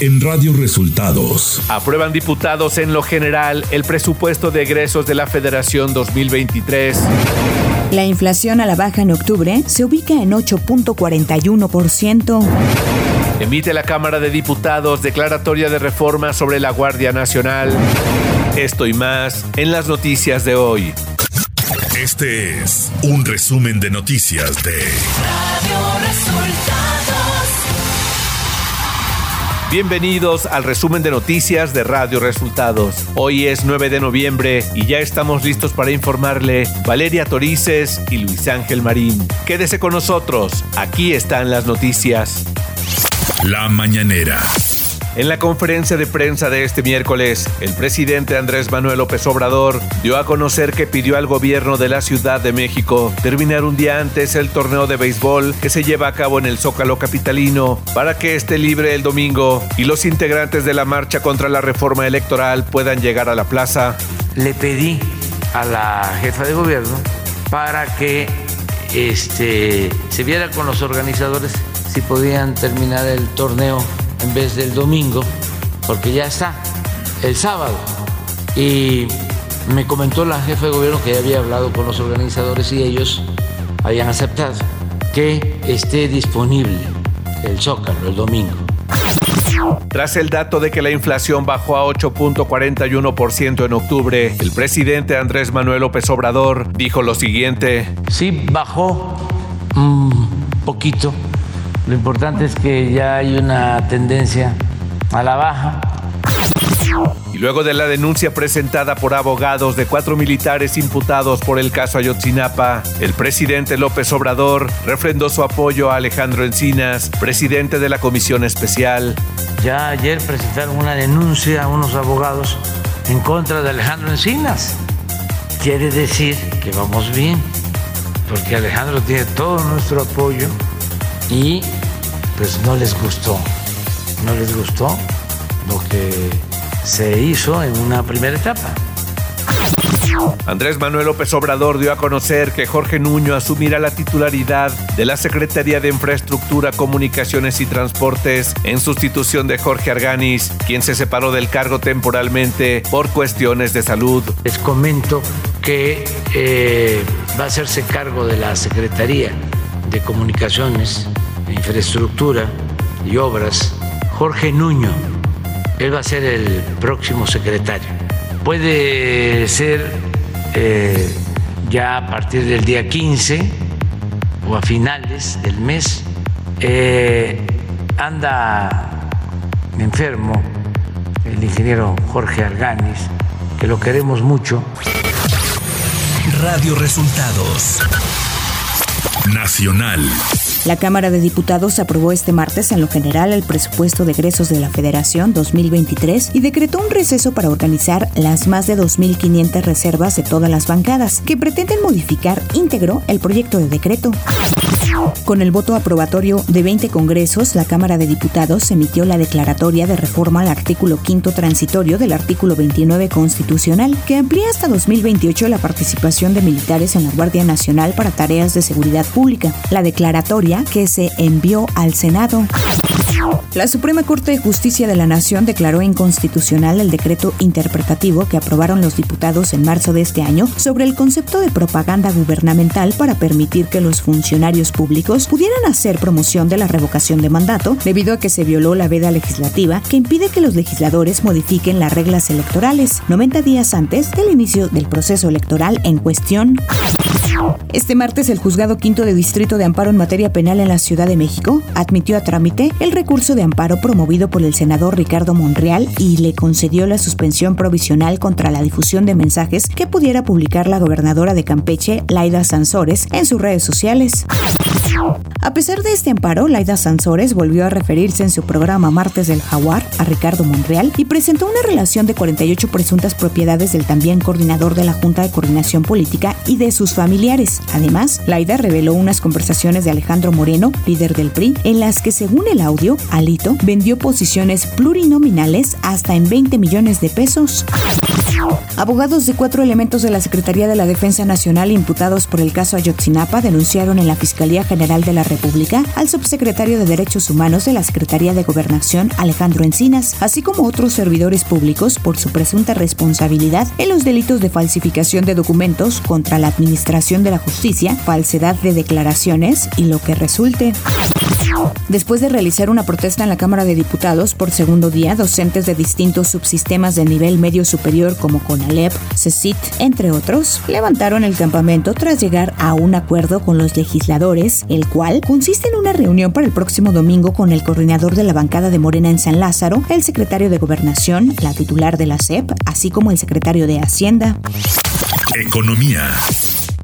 en Radio Resultados. Aprueban diputados en lo general el presupuesto de egresos de la Federación 2023. La inflación a la baja en octubre se ubica en 8.41%. Emite la Cámara de Diputados declaratoria de reforma sobre la Guardia Nacional. Esto y más en las noticias de hoy. Este es un resumen de noticias de Radio Resultados. Bienvenidos al resumen de noticias de Radio Resultados. Hoy es 9 de noviembre y ya estamos listos para informarle Valeria Torices y Luis Ángel Marín. Quédese con nosotros, aquí están las noticias. La mañanera. En la conferencia de prensa de este miércoles, el presidente Andrés Manuel López Obrador dio a conocer que pidió al gobierno de la Ciudad de México terminar un día antes el torneo de béisbol que se lleva a cabo en el Zócalo Capitalino para que esté libre el domingo y los integrantes de la marcha contra la reforma electoral puedan llegar a la plaza. Le pedí a la jefa de gobierno para que este, se viera con los organizadores si podían terminar el torneo en vez del domingo, porque ya está el sábado. Y me comentó la jefa de gobierno que ya había hablado con los organizadores y ellos habían aceptado que esté disponible el Zócalo el domingo. Tras el dato de que la inflación bajó a 8.41% en octubre, el presidente Andrés Manuel López Obrador dijo lo siguiente. Sí, bajó un poquito lo importante es que ya hay una tendencia a la baja. Y luego de la denuncia presentada por abogados de cuatro militares imputados por el caso Ayotzinapa, el presidente López Obrador refrendó su apoyo a Alejandro Encinas, presidente de la comisión especial. Ya ayer presentaron una denuncia a unos abogados en contra de Alejandro Encinas. Quiere decir que vamos bien, porque Alejandro tiene todo nuestro apoyo y pues no les gustó, no les gustó lo que se hizo en una primera etapa. Andrés Manuel López Obrador dio a conocer que Jorge Nuño asumirá la titularidad de la Secretaría de Infraestructura, Comunicaciones y Transportes en sustitución de Jorge Arganis, quien se separó del cargo temporalmente por cuestiones de salud. Les comento que eh, va a hacerse cargo de la Secretaría de Comunicaciones Infraestructura y Obras, Jorge Nuño. Él va a ser el próximo secretario. Puede ser eh, ya a partir del día 15 o a finales del mes. Eh, anda enfermo el ingeniero Jorge Arganis, que lo queremos mucho. Radio Resultados Nacional. La Cámara de Diputados aprobó este martes en lo general el presupuesto de egresos de la Federación 2023 y decretó un receso para organizar las más de 2.500 reservas de todas las bancadas que pretenden modificar íntegro el proyecto de decreto. Con el voto aprobatorio de 20 congresos, la Cámara de Diputados emitió la declaratoria de reforma al artículo quinto transitorio del artículo 29 constitucional, que amplía hasta 2028 la participación de militares en la Guardia Nacional para tareas de seguridad pública. La declaratoria que se envió al Senado. La Suprema Corte de Justicia de la Nación declaró inconstitucional el decreto interpretativo que aprobaron los diputados en marzo de este año sobre el concepto de propaganda gubernamental para permitir que los funcionarios públicos pudieran hacer promoción de la revocación de mandato debido a que se violó la veda legislativa que impide que los legisladores modifiquen las reglas electorales 90 días antes del inicio del proceso electoral en cuestión. Este martes, el juzgado quinto de Distrito de Amparo en materia penal en la Ciudad de México admitió a trámite el recurso de amparo promovido por el senador Ricardo Monreal y le concedió la suspensión provisional contra la difusión de mensajes que pudiera publicar la gobernadora de Campeche, Laida Sansores, en sus redes sociales. A pesar de este amparo, Laida Sansores volvió a referirse en su programa Martes del Jaguar a Ricardo Monreal y presentó una relación de 48 presuntas propiedades del también coordinador de la Junta de Coordinación Política y de sus familiares. Además, Laida reveló unas conversaciones de Alejandro Moreno, líder del PRI, en las que según el audio, Alito vendió posiciones plurinominales hasta en 20 millones de pesos. Abogados de cuatro elementos de la Secretaría de la Defensa Nacional imputados por el caso Ayotzinapa denunciaron en la Fiscalía General de la República al subsecretario de Derechos Humanos de la Secretaría de Gobernación, Alejandro Encinas, así como otros servidores públicos por su presunta responsabilidad en los delitos de falsificación de documentos contra la Administración de la Justicia, falsedad de declaraciones y lo que resulte. Después de realizar una protesta en la Cámara de Diputados por segundo día, docentes de distintos subsistemas de nivel medio superior como CONALEP, CECIT, entre otros, levantaron el campamento tras llegar a un acuerdo con los legisladores, el cual consiste en una reunión para el próximo domingo con el coordinador de la bancada de Morena en San Lázaro, el secretario de Gobernación, la titular de la SEP, así como el secretario de Hacienda. Economía.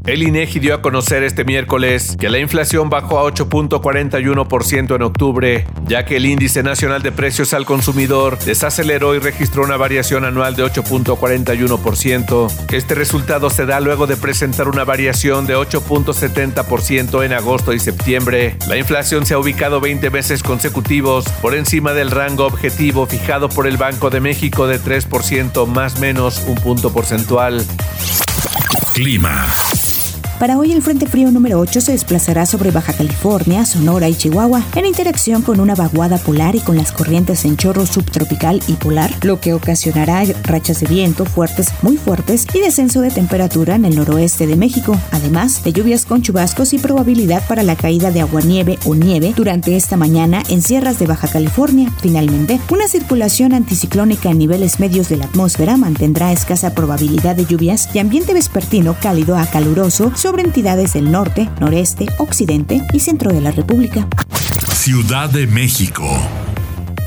El INEGI dio a conocer este miércoles que la inflación bajó a 8.41% en octubre, ya que el índice nacional de precios al consumidor desaceleró y registró una variación anual de 8.41%. Este resultado se da luego de presentar una variación de 8.70% en agosto y septiembre. La inflación se ha ubicado 20 meses consecutivos por encima del rango objetivo fijado por el Banco de México de 3% más menos un punto porcentual. Clima. Para hoy el Frente Frío número 8 se desplazará sobre Baja California, Sonora y Chihuahua, en interacción con una vaguada polar y con las corrientes en chorro subtropical y polar, lo que ocasionará rachas de viento fuertes, muy fuertes y descenso de temperatura en el noroeste de México, además de lluvias con chubascos y probabilidad para la caída de aguanieve o nieve durante esta mañana en sierras de Baja California. Finalmente, una circulación anticiclónica en niveles medios de la atmósfera mantendrá escasa probabilidad de lluvias y ambiente vespertino cálido a caluroso sobre entidades del norte, noreste, occidente y centro de la República. Ciudad de México.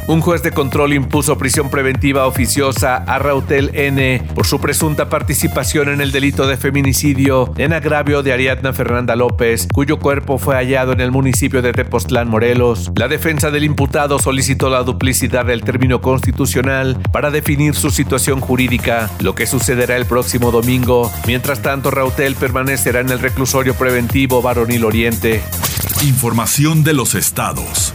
Un juez de control impuso prisión preventiva oficiosa a Rautel N por su presunta participación en el delito de feminicidio en agravio de Ariadna Fernanda López, cuyo cuerpo fue hallado en el municipio de Tepoztlán, Morelos. La defensa del imputado solicitó la duplicidad del término constitucional para definir su situación jurídica, lo que sucederá el próximo domingo. Mientras tanto, Rautel permanecerá en el reclusorio preventivo Varonil Oriente. Información de los estados.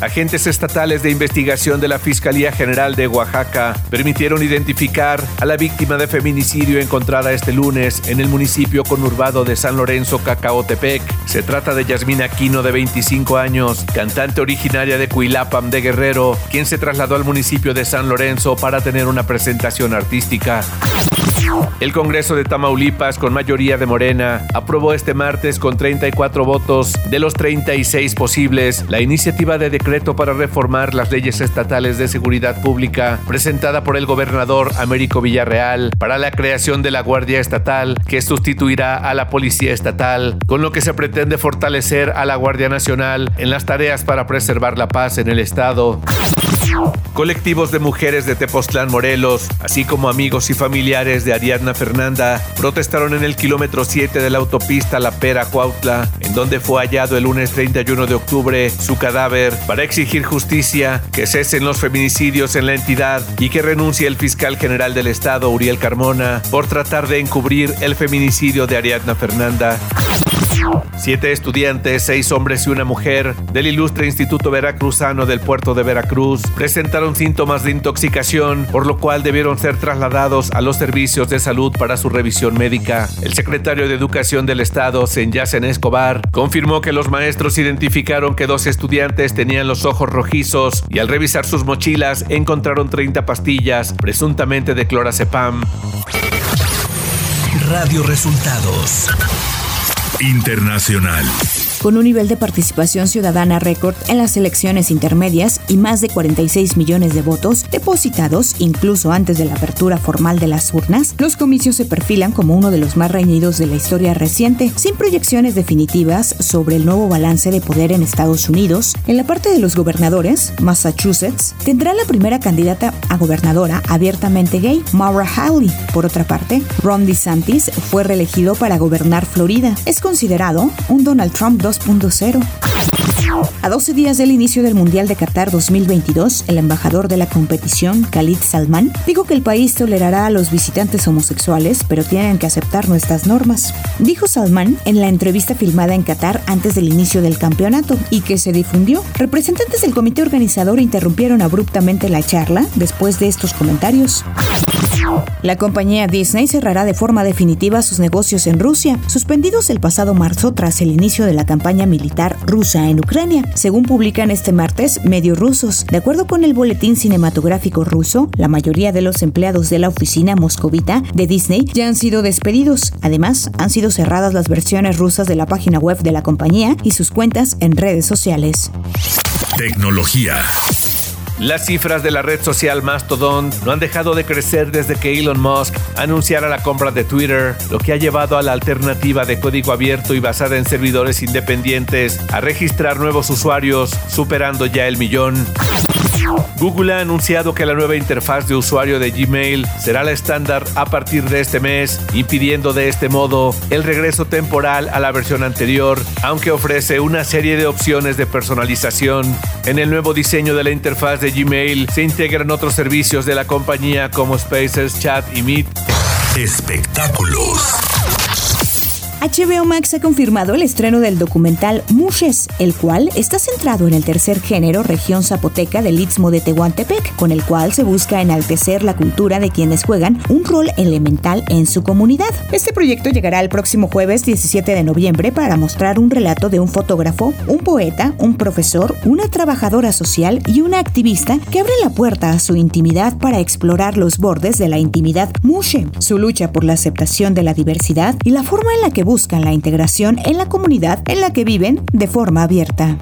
Agentes estatales de investigación de la Fiscalía General de Oaxaca permitieron identificar a la víctima de feminicidio encontrada este lunes en el municipio conurbado de San Lorenzo, Cacaotepec. Se trata de Yasmina Aquino, de 25 años, cantante originaria de Cuilapam de Guerrero, quien se trasladó al municipio de San Lorenzo para tener una presentación artística. El Congreso de Tamaulipas, con mayoría de Morena, aprobó este martes con 34 votos de los 36 posibles la iniciativa de decreto para reformar las leyes estatales de seguridad pública presentada por el gobernador Américo Villarreal para la creación de la Guardia Estatal que sustituirá a la Policía Estatal, con lo que se pretende fortalecer a la Guardia Nacional en las tareas para preservar la paz en el Estado. Colectivos de mujeres de Tepoztlán, Morelos, así como amigos y familiares de Ariadna Fernanda, protestaron en el kilómetro 7 de la autopista La Pera Cuautla, en donde fue hallado el lunes 31 de octubre su cadáver, para exigir justicia, que cesen los feminicidios en la entidad y que renuncie el fiscal general del Estado, Uriel Carmona, por tratar de encubrir el feminicidio de Ariadna Fernanda. Siete estudiantes, seis hombres y una mujer del ilustre Instituto Veracruzano del puerto de Veracruz presentaron síntomas de intoxicación, por lo cual debieron ser trasladados a los servicios de salud para su revisión médica. El secretario de Educación del Estado, Senyacen Escobar, confirmó que los maestros identificaron que dos estudiantes tenían los ojos rojizos y al revisar sus mochilas encontraron 30 pastillas, presuntamente de clorazepam. Radio Resultados. Internacional con un nivel de participación ciudadana récord en las elecciones intermedias y más de 46 millones de votos depositados incluso antes de la apertura formal de las urnas, los comicios se perfilan como uno de los más reñidos de la historia reciente, sin proyecciones definitivas sobre el nuevo balance de poder en Estados Unidos. En la parte de los gobernadores, Massachusetts tendrá la primera candidata a gobernadora abiertamente gay, Maura Hawley. Por otra parte, Ron DeSantis fue reelegido para gobernar Florida. Es considerado un Donald Trump 2.0. A 12 días del inicio del Mundial de Qatar 2022, el embajador de la competición, Khalid Salman, dijo que el país tolerará a los visitantes homosexuales, pero tienen que aceptar nuestras normas. Dijo Salman en la entrevista filmada en Qatar antes del inicio del campeonato y que se difundió. Representantes del comité organizador interrumpieron abruptamente la charla después de estos comentarios. La compañía Disney cerrará de forma definitiva sus negocios en Rusia, suspendidos el pasado marzo tras el inicio de la campaña militar rusa en Ucrania, según publican este martes medios rusos. De acuerdo con el boletín cinematográfico ruso, la mayoría de los empleados de la oficina moscovita de Disney ya han sido despedidos. Además, han sido cerradas las versiones rusas de la página web de la compañía y sus cuentas en redes sociales. Tecnología. Las cifras de la red social Mastodon no han dejado de crecer desde que Elon Musk anunciara la compra de Twitter, lo que ha llevado a la alternativa de código abierto y basada en servidores independientes a registrar nuevos usuarios, superando ya el millón. Google ha anunciado que la nueva interfaz de usuario de Gmail será la estándar a partir de este mes, impidiendo de este modo el regreso temporal a la versión anterior, aunque ofrece una serie de opciones de personalización. En el nuevo diseño de la interfaz de Gmail se integran otros servicios de la compañía como Spaces, Chat y Meet. Espectáculos. HBO Max ha confirmado el estreno del documental Mushes, el cual está centrado en el tercer género región zapoteca del Istmo de Tehuantepec, con el cual se busca enaltecer la cultura de quienes juegan un rol elemental en su comunidad. Este proyecto llegará el próximo jueves 17 de noviembre para mostrar un relato de un fotógrafo, un poeta, un profesor, una trabajadora social y una activista que abre la puerta a su intimidad para explorar los bordes de la intimidad mushe, su lucha por la aceptación de la diversidad y la forma en la que buscan la integración en la comunidad en la que viven de forma abierta.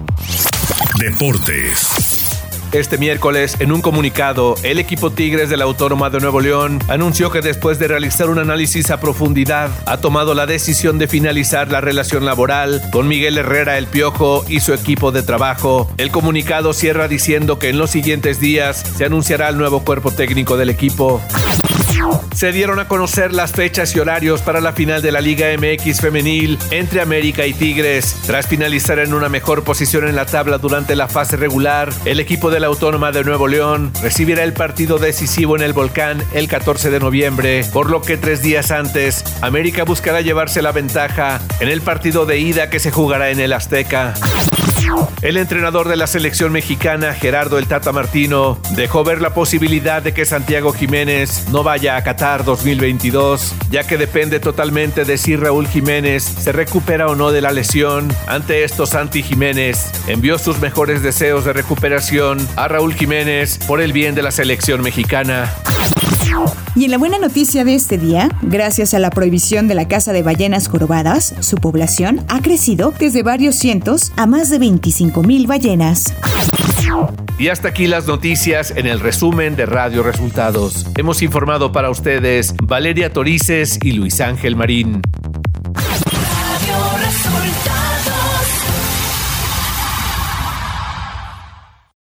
Deportes. Este miércoles, en un comunicado, el equipo Tigres de la Autónoma de Nuevo León anunció que después de realizar un análisis a profundidad, ha tomado la decisión de finalizar la relación laboral con Miguel Herrera el Piojo y su equipo de trabajo. El comunicado cierra diciendo que en los siguientes días se anunciará el nuevo cuerpo técnico del equipo. Se dieron a conocer las fechas y horarios para la final de la Liga MX femenil entre América y Tigres. Tras finalizar en una mejor posición en la tabla durante la fase regular, el equipo de la Autónoma de Nuevo León recibirá el partido decisivo en el Volcán el 14 de noviembre, por lo que tres días antes, América buscará llevarse la ventaja en el partido de ida que se jugará en el Azteca. El entrenador de la selección mexicana, Gerardo El Tata Martino, dejó ver la posibilidad de que Santiago Jiménez no vaya a Qatar 2022, ya que depende totalmente de si Raúl Jiménez se recupera o no de la lesión. Ante esto, Santi Jiménez envió sus mejores deseos de recuperación a Raúl Jiménez por el bien de la selección mexicana. Y en la buena noticia de este día, gracias a la prohibición de la caza de ballenas jorobadas, su población ha crecido desde varios cientos a más de 25 mil ballenas. Y hasta aquí las noticias en el resumen de Radio Resultados. Hemos informado para ustedes Valeria Torices y Luis Ángel Marín.